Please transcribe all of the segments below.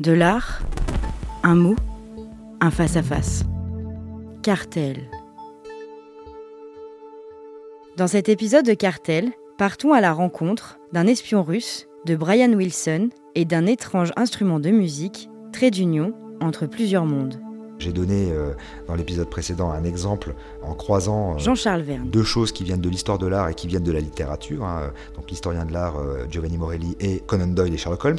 De l'art, un mot, un face-à-face. Cartel. Dans cet épisode de Cartel, partons à la rencontre d'un espion russe, de Brian Wilson et d'un étrange instrument de musique, trait d'union entre plusieurs mondes. J'ai donné euh, dans l'épisode précédent un exemple en croisant euh, Jean-Charles Verne. deux choses qui viennent de l'histoire de l'art et qui viennent de la littérature, hein, donc l'historien de l'art euh, Giovanni Morelli et Conan Doyle et Sherlock Holmes.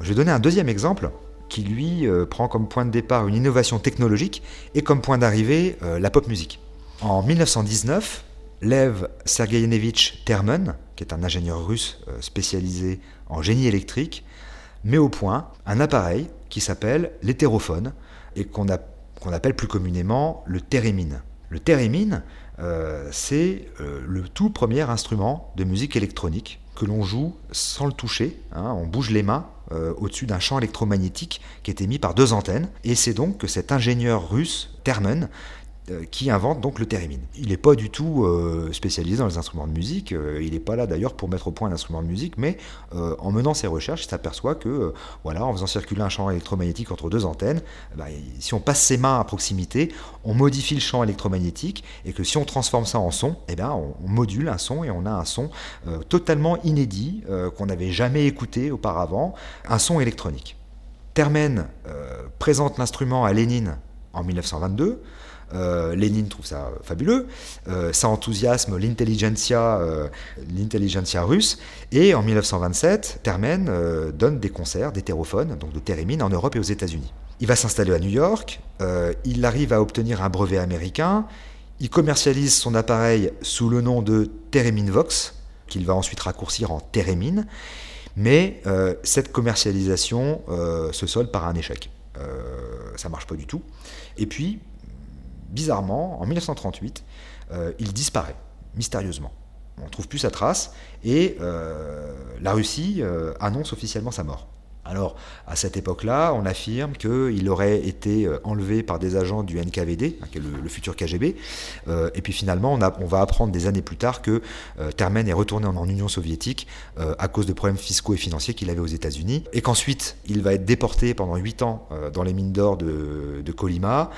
Je vais donner un deuxième exemple qui lui prend comme point de départ une innovation technologique et comme point d'arrivée la pop musique. En 1919, Lev Sergeyevich Termen, qui est un ingénieur russe spécialisé en génie électrique, met au point un appareil qui s'appelle l'hétérophone et qu'on a- qu'on appelle plus communément le thérémine. Le thérémine, euh, c'est euh, le tout premier instrument de musique électronique que l'on joue sans le toucher. hein, on bouge les mains euh, au-dessus d'un champ électromagnétique qui est émis par deux antennes. Et c'est donc que cet ingénieur russe, Termen, qui invente donc le thérémine. Il n'est pas du tout euh, spécialisé dans les instruments de musique, euh, il n'est pas là d'ailleurs pour mettre au point un instrument de musique, mais euh, en menant ses recherches, il s'aperçoit que, euh, voilà, en faisant circuler un champ électromagnétique entre deux antennes, bah, si on passe ses mains à proximité, on modifie le champ électromagnétique, et que si on transforme ça en son, eh ben, on, on module un son et on a un son euh, totalement inédit, euh, qu'on n'avait jamais écouté auparavant, un son électronique. Termen euh, présente l'instrument à Lénine en 1922. Euh, Lénine trouve ça fabuleux, Euh, ça enthousiasme l'intelligentsia, euh, l'intelligentsia russe, et en 1927, Termen euh, donne des concerts d'hétérophones, donc de thérémine, en Europe et aux États-Unis. Il va s'installer à New York, euh, il arrive à obtenir un brevet américain, il commercialise son appareil sous le nom de Theremin Vox, qu'il va ensuite raccourcir en Thérémine, mais euh, cette commercialisation euh, se solde par un échec. Euh, ça marche pas du tout. Et puis, bizarrement, en 1938, euh, il disparaît, mystérieusement. On ne trouve plus sa trace, et euh, la Russie euh, annonce officiellement sa mort. Alors, à cette époque-là, on affirme qu'il aurait été euh, enlevé par des agents du NKVD, hein, le, futur KGB, euh, et puis finalement, on, va apprendre des années plus tard que euh, Termen est retourné en, Union soviétique euh, à cause de problèmes fiscaux et financiers qu'il avait aux États-Unis, et qu'ensuite, il va être déporté pendant 8 ans dans les mines d'or de, de Colima,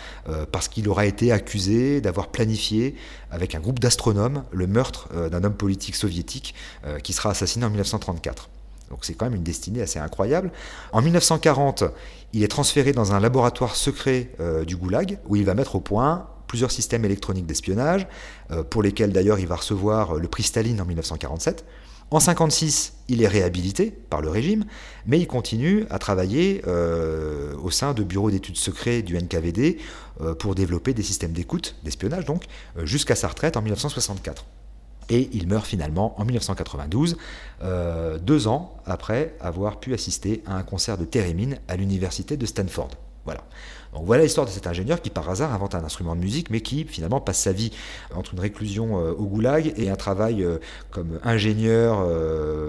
parce qu'il aura été accusé d'avoir planifié, avec un groupe d'astronomes, le meurtre d'un homme politique soviétique qui sera assassiné en 1934. Donc c'est quand même une destinée assez incroyable. En 1940, il est transféré dans un laboratoire secret euh, du Goulag, où il va mettre au point plusieurs systèmes électroniques d'espionnage, euh, pour lesquels d'ailleurs il va recevoir euh, le prix Staline en 1947. En 1956, il est réhabilité par le régime, mais il continue à travailler au sein de bureaux d'études secrets du NKVD pour développer des systèmes d'écoute, d'espionnage donc, jusqu'à sa retraite en 1964. Et il meurt finalement en 1992, euh, deux ans après avoir pu assister à un concert de thérémine à l'université de Stanford. Voilà. L'histoire de cet ingénieur qui par hasard invente un instrument de musique, mais qui finalement passe sa vie entre une réclusion euh, au goulag et un travail euh, comme ingénieur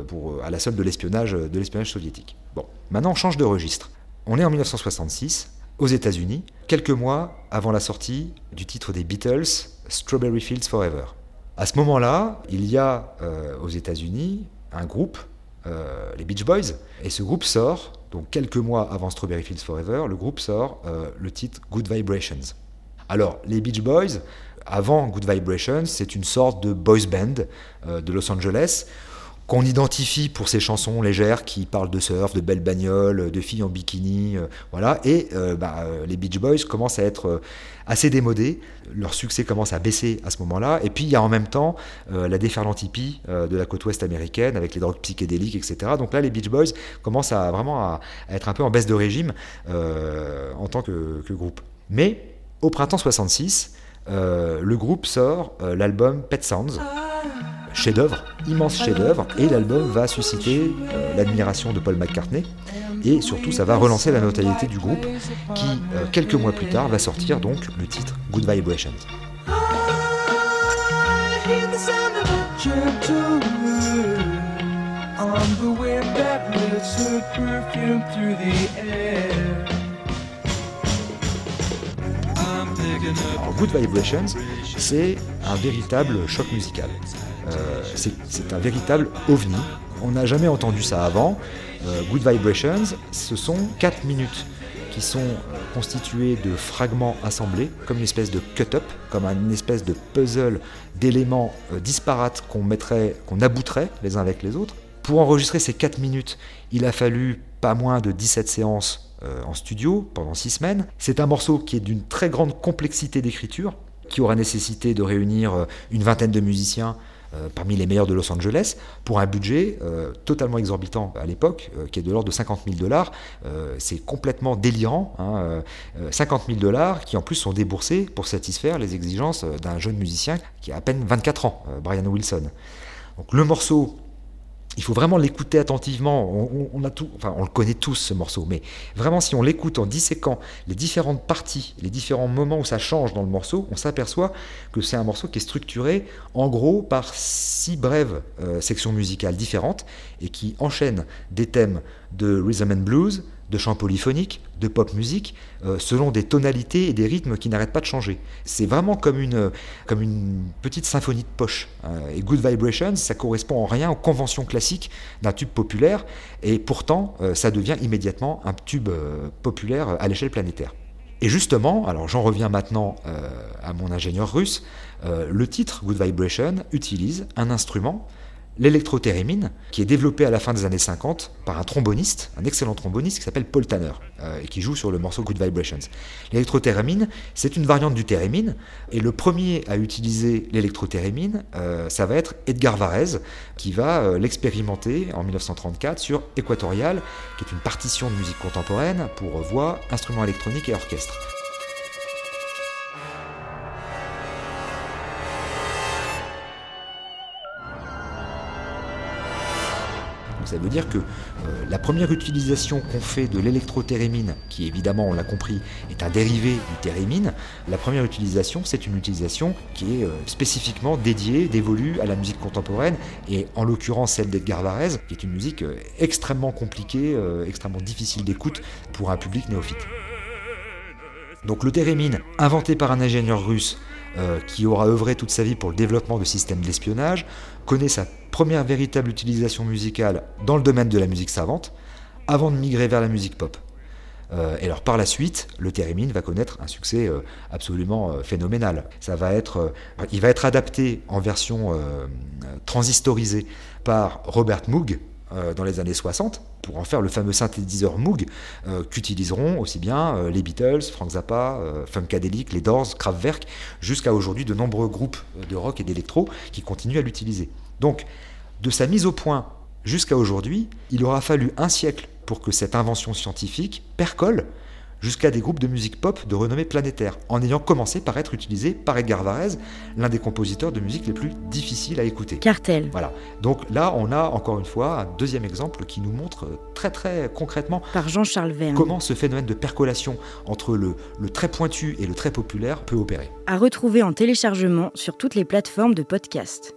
pour, à la solde de l'espionnage de l'espionnage soviétique. Bon, maintenant on change de registre. On est en 1966 aux États-Unis, quelques mois avant la sortie du titre des Beatles, Strawberry Fields Forever. À ce moment-là, il y a euh, aux États-Unis un groupe, euh, les Beach Boys, et ce groupe sort, donc quelques mois avant Strawberry Fields Forever, le groupe sort euh, le titre Good Vibrations. Alors, les Beach Boys, avant Good Vibrations, c'est une sorte de boys band de Los Angeles qu'on identifie pour ses chansons légères qui parlent de surf, de belles bagnoles, de filles en bikini, euh, voilà. Et euh, bah, euh, les Beach Boys commencent à être assez démodés, leur succès commence à baisser à ce moment-là. Et puis il y a en même temps la déferlante hippie de la côte ouest américaine avec les drogues psychédéliques, etc. Donc là, les Beach Boys commencent à vraiment à, être un peu en baisse de régime en tant que, groupe. Mais au printemps 66, euh, le groupe sort l'album Pet Sounds chef-d'œuvre, immense chef-d'œuvre, et l'album va susciter euh, l'admiration de Paul McCartney, et surtout ça va relancer la notoriété du groupe, qui euh, quelques mois plus tard va sortir donc le titre Good Vibrations. Alors Good Vibrations, c'est un véritable choc musical. Euh, c'est un véritable ovni On n'a jamais entendu ça avant. Euh, Good Vibrations, ce sont 4 minutes qui sont euh, constituées de fragments assemblés, comme une espèce de cut-up, comme une espèce de puzzle d'éléments disparates qu'on mettrait, qu'on abouterait les uns avec les autres. Pour enregistrer ces 4 minutes, il a fallu pas moins de 17 séances en studio pendant 6 semaines. C'est un morceau qui est d'une très grande complexité d'écriture, qui aura nécessité de réunir une vingtaine de musiciens euh, parmi les meilleurs de Los Angeles, pour un budget euh, totalement exorbitant à l'époque, euh, qui est de l'ordre de 50 000 dollars. C'est complètement délirant. Hein, euh, 50 000 dollars qui en plus sont déboursés pour satisfaire les exigences d'un jeune musicien qui a à peine 24 ans, Brian Wilson. Donc le morceau il faut vraiment l'écouter attentivement. On, le connaît tous ce morceau, mais vraiment, si on l'écoute en disséquant les différentes parties, les différents moments où ça change dans le morceau, on s'aperçoit que c'est un morceau qui est structuré en gros par six brèves euh, sections musicales différentes et qui enchaînent des thèmes de rhythm and blues, de chant polyphonique, de pop musique, euh, selon des tonalités et des rythmes qui n'arrêtent pas de changer. C'est vraiment comme une, une petite symphonie de poche. hein. Et Good Vibrations, ça correspond en rien aux conventions classiques d'un tube populaire, et pourtant, euh, ça devient immédiatement un tube euh, populaire à l'échelle planétaire. Et justement, alors j'en reviens maintenant euh, à mon ingénieur russe, euh, le titre Good Vibration utilise un instrument, l'électrothérémine, qui est développé à la fin des années 50 par un tromboniste, un excellent tromboniste qui s'appelle Paul Tanner, euh, et qui joue sur le morceau Good Vibrations. L'électrothérémine, c'est une variante du thérémine, et le premier à utiliser l'électrothérémine, euh, ça va être Edgar Varèse, qui va euh, l'expérimenter en 1934 sur Équatorial, qui est une partition de musique contemporaine pour voix, instruments électroniques et orchestre. Ça veut dire que euh, la première utilisation qu'on fait de l'électrothérémine, qui évidemment, on l'a compris, est un dérivé du thérémine, la première utilisation, c'est une utilisation qui est euh, spécifiquement dédiée, dévolue à la musique contemporaine, et en l'occurrence celle d'Edgar Varèse, qui est une musique euh, extrêmement compliquée, extrêmement difficile d'écoute pour un public néophyte. Donc le thérémine, inventé par un ingénieur russe euh, qui aura œuvré toute sa vie pour le développement de systèmes d'espionnage, connaît sa première véritable utilisation musicale dans le domaine de la musique savante, avant de migrer vers la musique pop. Euh, et alors par la suite, le thérémine va connaître un succès euh, absolument phénoménal. Ça va être, il va être adapté en version transistorisée par Robert Moog euh, dans les années 60 pour en faire le fameux synthétiseur Moog euh, qu'utiliseront aussi bien euh, les Beatles, Frank Zappa, Funkadelic, les Doors, Kraftwerk, jusqu'à aujourd'hui de nombreux groupes de rock et d'électro qui continuent à l'utiliser. Donc, de sa mise au point jusqu'à aujourd'hui, il aura fallu un siècle pour que cette invention scientifique percole jusqu'à des groupes de musique pop de renommée planétaire, en ayant commencé par être utilisé par Edgar Varèse, l'un des compositeurs de musique les plus difficiles à écouter. Cartel. Voilà. Donc là, on a encore une fois un deuxième exemple qui nous montre très très concrètement Par Jean-Charles Verne. comment ce phénomène de percolation entre le, le très pointu et le très populaire peut opérer. À retrouver en téléchargement sur toutes les plateformes de podcast.